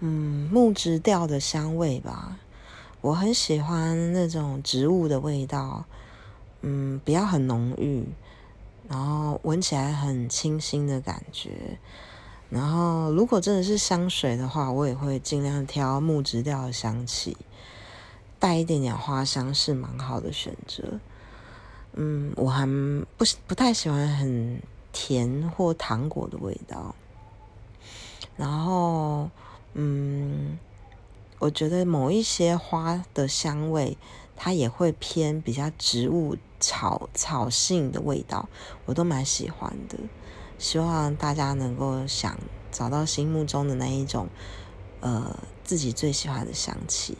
嗯，木质调的香味吧。我很喜欢那种植物的味道，嗯，不要很浓郁，然后闻起来很清新的感觉。然后，如果真的是香水的话，我也会尽量挑木质调的香气，带一点点花香是蛮好的选择。嗯，我还不不太喜欢很甜或糖果的味道。然后，嗯，我觉得某一些花的香味，它也会偏比较植物草草性的味道，我都蛮喜欢的。希望大家能够想找到心目中的那一种，呃，自己最喜欢的香气。